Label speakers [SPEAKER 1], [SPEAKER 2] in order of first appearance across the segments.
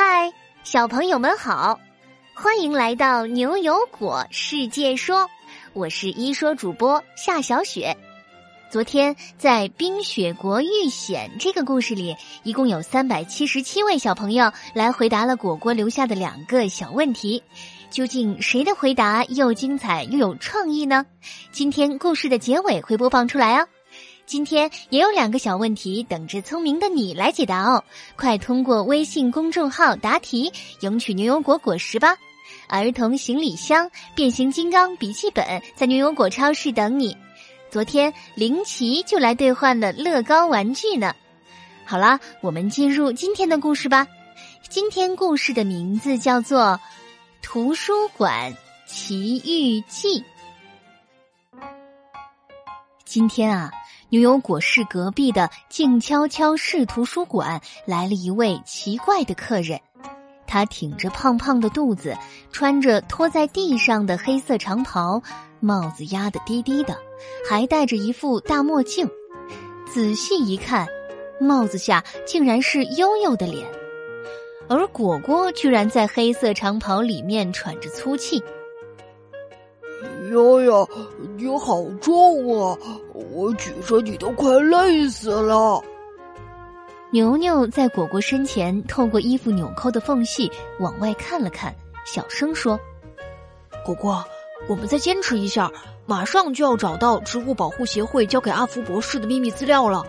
[SPEAKER 1] 嗨，小朋友们好，欢迎来到牛油果世界说，我是一说主播夏小雪。昨天在《冰雪国遇险》这个故事里，一共有三百七十七位小朋友来回答了果果留下的两个小问题，究竟谁的回答又精彩又有创意呢？今天故事的结尾会播放出来哦。今天也有两个小问题等着聪明的你来解答哦，快通过微信公众号答题，赢取牛油果果实吧！儿童行李箱、变形金刚笔记本在牛油果超市等你。昨天林奇就来兑换了乐高玩具呢。好啦，我们进入今天的故事吧。今天故事的名字叫做《图书馆奇遇记》。今天啊。牛油果市隔壁的静悄悄市图书馆来了一位奇怪的客人，他挺着胖胖的肚子，穿着拖在地上的黑色长袍，帽子压得低低的，还戴着一副大墨镜。仔细一看，帽子下竟然是悠悠的脸，而果果居然在黑色长袍里面喘着粗气。
[SPEAKER 2] 悠悠，你好重啊！我举着你都快累死了。
[SPEAKER 1] 牛牛在果果身前，透过衣服纽扣的缝隙往外看了看，小声说：“
[SPEAKER 3] 果果，我们再坚持一下，马上就要找到植物保护协会交给阿福博士的秘密资料了。”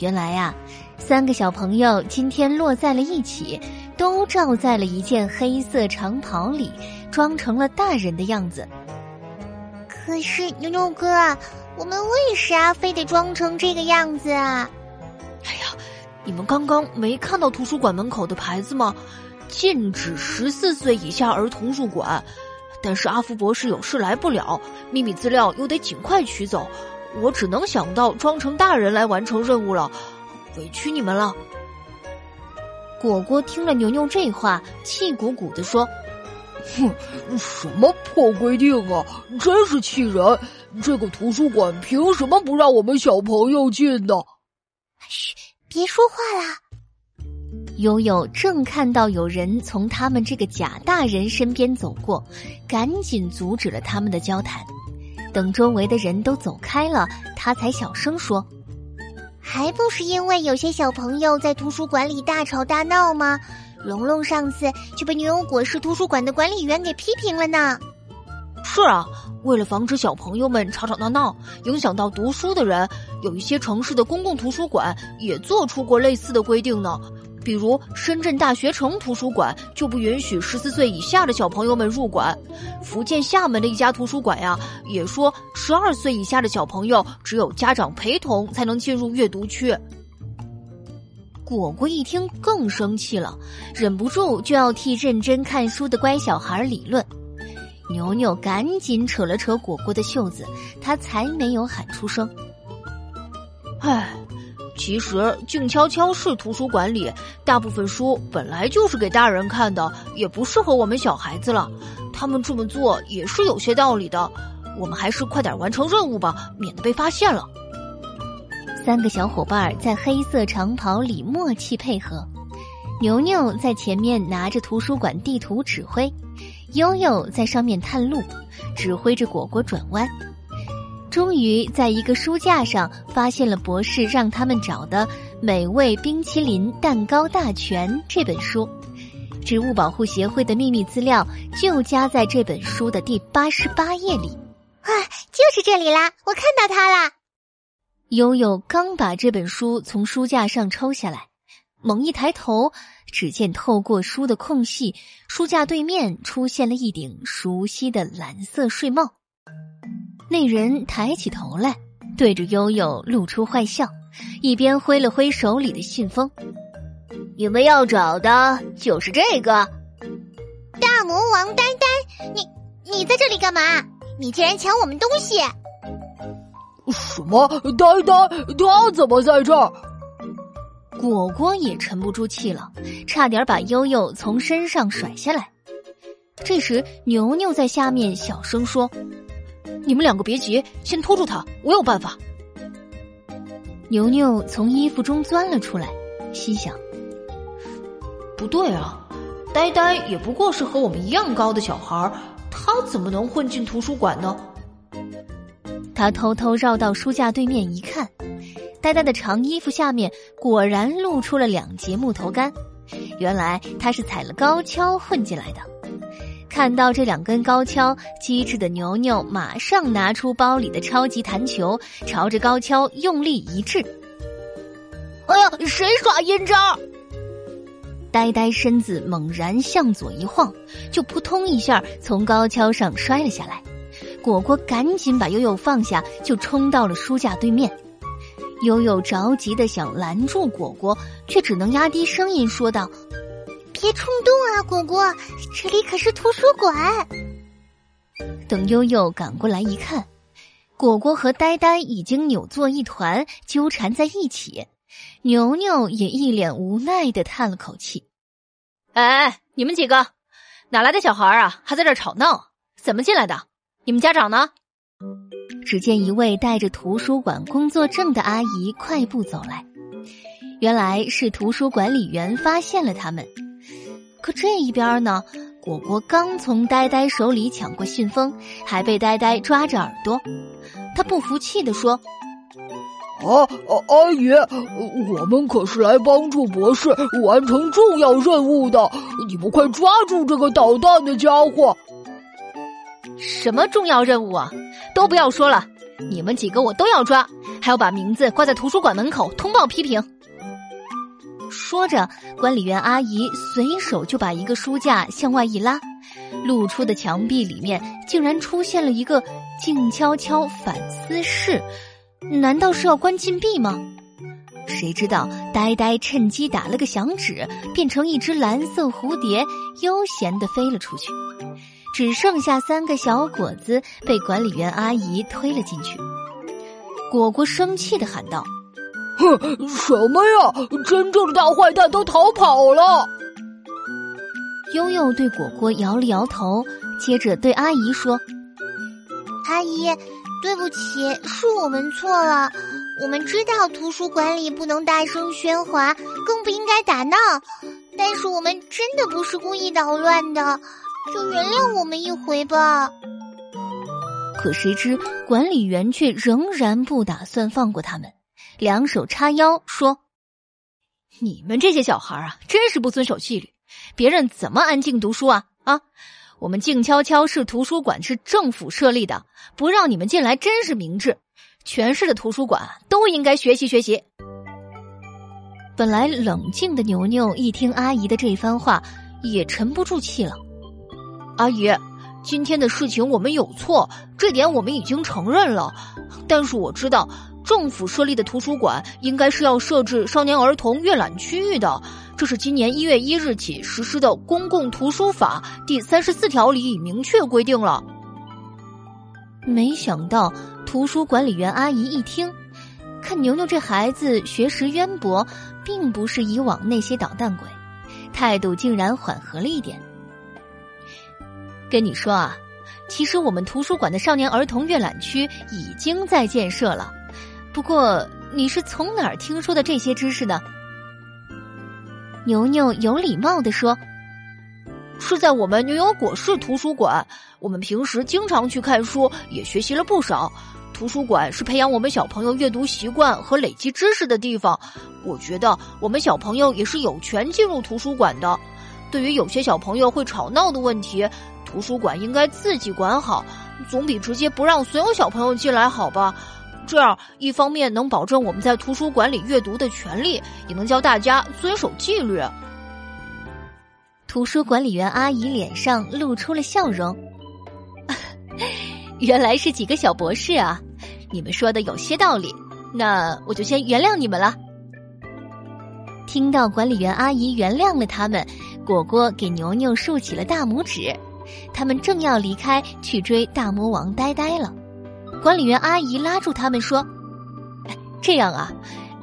[SPEAKER 1] 原来呀，三个小朋友今天落在了一起，都罩在了一件黑色长袍里，装成了大人的样子。
[SPEAKER 4] 可是牛牛哥，我们为啥非得装成这个样子啊？
[SPEAKER 3] 哎呀，你们刚刚没看到图书馆门口的牌子吗？禁止十四岁以下儿童入馆。但是阿福博士有事来不了，秘密资料又得尽快取走，我只能想到装成大人来完成任务了，委屈你们了。
[SPEAKER 1] 果果听了牛牛这话，气鼓鼓的说。
[SPEAKER 2] 哼，什么破规定啊！真是气人！这个图书馆凭什么不让我们小朋友进呢？
[SPEAKER 4] 嘘，别说话啦！
[SPEAKER 1] 悠悠正看到有人从他们这个假大人身边走过，赶紧阻止了他们的交谈。等周围的人都走开了，他才小声说：“
[SPEAKER 4] 还不是因为有些小朋友在图书馆里大吵大闹吗？”龙龙上次就被牛油果市图书馆的管理员给批评了呢。
[SPEAKER 3] 是啊，为了防止小朋友们吵吵闹闹，影响到读书的人，有一些城市的公共图书馆也做出过类似的规定呢。比如深圳大学城图书馆就不允许十四岁以下的小朋友们入馆。福建厦门的一家图书馆呀，也说十二岁以下的小朋友只有家长陪同才能进入阅读区。
[SPEAKER 1] 果果一听更生气了，忍不住就要替认真看书的乖小孩理论。牛牛赶紧扯了扯果果的袖子，他才没有喊出声。
[SPEAKER 3] 唉，其实静悄悄是图书馆里大部分书本来就是给大人看的，也不适合我们小孩子了。他们这么做也是有些道理的。我们还是快点完成任务吧，免得被发现了。
[SPEAKER 1] 三个小伙伴在黑色长袍里默契配合，牛牛在前面拿着图书馆地图指挥，悠悠在上面探路，指挥着果果转弯。终于在一个书架上发现了博士让他们找的《美味冰淇淋蛋糕大全》这本书，植物保护协会的秘密资料就夹在这本书的第八十八页里。
[SPEAKER 4] 啊，就是这里啦！我看到它啦。
[SPEAKER 1] 悠悠刚把这本书从书架上抽下来，猛一抬头，只见透过书的空隙，书架对面出现了一顶熟悉的蓝色睡帽。那人抬起头来，对着悠悠露出坏笑，一边挥了挥手里的信封：“
[SPEAKER 5] 你们要找的就是这个。”
[SPEAKER 4] 大魔王呆呆，你你在这里干嘛？你竟然抢我们东西！
[SPEAKER 2] 什么？呆呆，他怎么在这儿？
[SPEAKER 1] 果果也沉不住气了，差点把悠悠从身上甩下来。这时，牛牛在下面小声说：“
[SPEAKER 3] 你们两个别急，先拖住他，我有办法。”
[SPEAKER 1] 牛牛从衣服中钻了出来，心想：“
[SPEAKER 3] 不对啊，呆呆也不过是和我们一样高的小孩，他怎么能混进图书馆呢？
[SPEAKER 1] 他偷偷绕到书架对面一看，呆呆的长衣服下面果然露出了两截木头杆，原来他是踩了高跷混进来的。看到这两根高跷，机智的牛牛马上拿出包里的超级弹球，朝着高跷用力一掷。
[SPEAKER 3] 哎呀，谁耍阴招？
[SPEAKER 1] 呆呆身子猛然向左一晃，就扑通一下从高跷上摔了下来。果果赶紧把悠悠放下，就冲到了书架对面。悠悠着急的想拦住果果，却只能压低声音说道：“
[SPEAKER 4] 别冲动啊，果果，这里可是图书馆。”
[SPEAKER 1] 等悠悠赶过来一看，果果和呆呆已经扭作一团，纠缠在一起。牛牛也一脸无奈的叹了口气：“
[SPEAKER 3] 哎，你们几个，哪来的小孩啊？还在这吵闹？怎么进来的？”你们家长呢？
[SPEAKER 1] 只见一位带着图书馆工作证的阿姨快步走来，原来是图书管理员发现了他们。可这一边呢，果果刚从呆呆手里抢过信封，还被呆呆抓着耳朵。他不服气的说：“
[SPEAKER 2] 啊，阿姨，我们可是来帮助博士完成重要任务的，你们快抓住这个捣蛋的家伙！”
[SPEAKER 3] 什么重要任务啊？都不要说了，你们几个我都要抓，还要把名字挂在图书馆门口通报批评。
[SPEAKER 1] 说着，管理员阿姨随手就把一个书架向外一拉，露出的墙壁里面竟然出现了一个静悄悄反思室，难道是要关禁闭吗？谁知道呆呆趁机打了个响指，变成一只蓝色蝴蝶，悠闲的飞了出去。只剩下三个小果子被管理员阿姨推了进去。果果生气的喊道：“
[SPEAKER 2] 哼，什么呀！真正的大坏蛋都逃跑了！”
[SPEAKER 1] 悠悠对果果摇了摇头，接着对阿姨说：“
[SPEAKER 4] 阿姨，对不起，是我们错了。我们知道图书馆里不能大声喧哗，更不应该打闹，但是我们真的不是故意捣乱的。”就原谅我们一回吧。
[SPEAKER 1] 可谁知管理员却仍然不打算放过他们，两手叉腰说：“
[SPEAKER 3] 你们这些小孩啊，真是不遵守纪律！别人怎么安静读书啊？啊，我们静悄悄市图书馆是政府设立的，不让你们进来真是明智。全市的图书馆都应该学习学习。”
[SPEAKER 1] 本来冷静的牛牛一听阿姨的这番话，也沉不住气了。
[SPEAKER 3] 阿姨，今天的事情我们有错，这点我们已经承认了。但是我知道，政府设立的图书馆应该是要设置少年儿童阅览区域的，这是今年一月一日起实施的《公共图书法》第三十四条里已明确规定了。
[SPEAKER 1] 没想到图书管理员阿姨一听，看牛牛这孩子学识渊博，并不是以往那些捣蛋鬼，态度竟然缓和了一点。跟你说啊，其实我们图书馆的少年儿童阅览区已经在建设了。不过你是从哪儿听说的这些知识呢？牛牛有礼貌的说：“
[SPEAKER 3] 是在我们牛油果市图书馆。我们平时经常去看书，也学习了不少。图书馆是培养我们小朋友阅读习惯和累积知识的地方。我觉得我们小朋友也是有权进入图书馆的。对于有些小朋友会吵闹的问题。”图书馆应该自己管好，总比直接不让所有小朋友进来好吧？这样一方面能保证我们在图书馆里阅读的权利，也能教大家遵守纪律。
[SPEAKER 1] 图书管理员阿姨脸上露出了笑容，
[SPEAKER 3] 原来是几个小博士啊！你们说的有些道理，那我就先原谅你们了。
[SPEAKER 1] 听到管理员阿姨原谅了他们，果果给牛牛竖起了大拇指。他们正要离开去追大魔王呆呆了，管理员阿姨拉住他们说：“
[SPEAKER 3] 这样啊，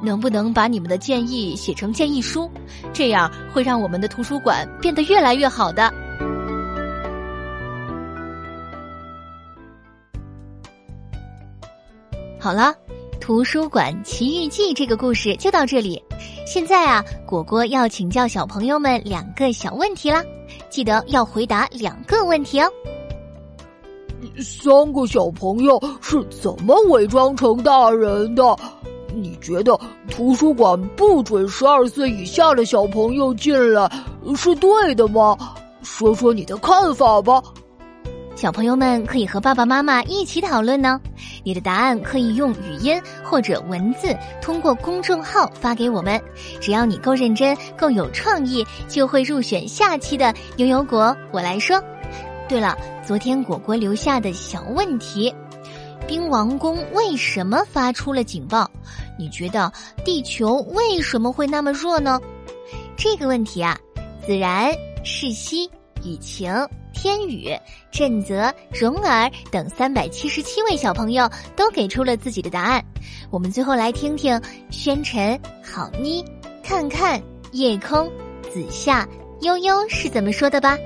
[SPEAKER 3] 能不能把你们的建议写成建议书？这样会让我们的图书馆变得越来越好的。”
[SPEAKER 1] 好了，《图书馆奇遇记》这个故事就到这里。现在啊，果果要请教小朋友们两个小问题啦，记得要回答两个问题哦。
[SPEAKER 2] 三个小朋友是怎么伪装成大人的？你觉得图书馆不准十二岁以下的小朋友进来是对的吗？说说你的看法吧。
[SPEAKER 1] 小朋友们可以和爸爸妈妈一起讨论呢。你的答案可以用语音或者文字通过公众号发给我们。只要你够认真、够有创意，就会入选下期的牛油果。我来说。对了，昨天果果留下的小问题：冰王宫为什么发出了警报？你觉得地球为什么会那么弱呢？这个问题啊，自然、世熙、雨晴。天宇、振泽、蓉儿等三百七十七位小朋友都给出了自己的答案。我们最后来听听宣晨、好妮、看看、夜空、子夏、悠悠是怎么说的吧。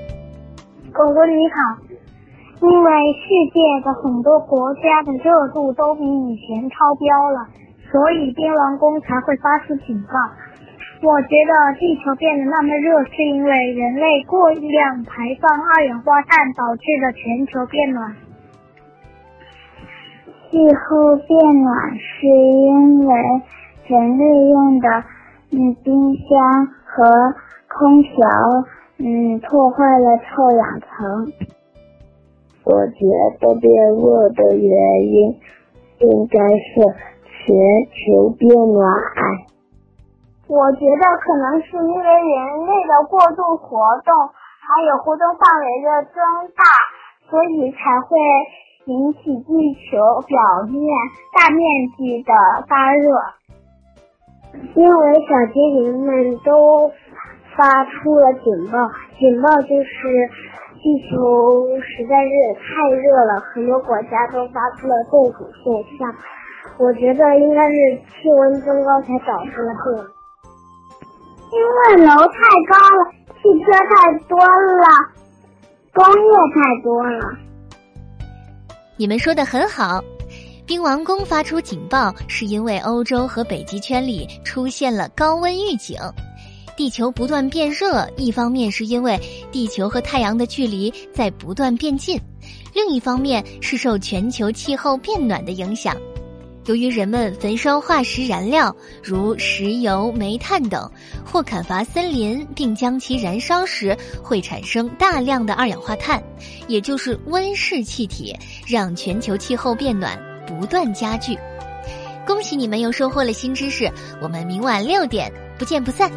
[SPEAKER 6] 狗狗你好，因为世界的很多国家的热度都比以前超标了，所以冰王宫才会发出警报。我觉得地球变得那么热，是因为人类过量排放二氧化碳导致的全球变暖。
[SPEAKER 7] 气候变暖是因为人类用的嗯冰箱和空调嗯破坏了臭氧层。
[SPEAKER 8] 我觉得变热的原因应该是全球变暖。
[SPEAKER 6] 我觉得可能是因为人类的过度活动，还有活动范围的增大，所以才会引起地球表面大面积的发热。
[SPEAKER 7] 因为小精灵们都发出了警报，警报就是地球实在是太热了，很多国家都发出了冻土现象。我觉得应该是气温增高才导致了这样。
[SPEAKER 6] 因为楼太高了，汽车太多了，工业太多了。
[SPEAKER 1] 你们说的很好，冰王宫发出警报是因为欧洲和北极圈里出现了高温预警。地球不断变热，一方面是因为地球和太阳的距离在不断变近，另一方面是受全球气候变暖的影响。由于人们焚烧化石燃料，如石油、煤炭等，或砍伐森林并将其燃烧时，会产生大量的二氧化碳，也就是温室气体，让全球气候变暖不断加剧。恭喜你们又收获了新知识，我们明晚六点不见不散。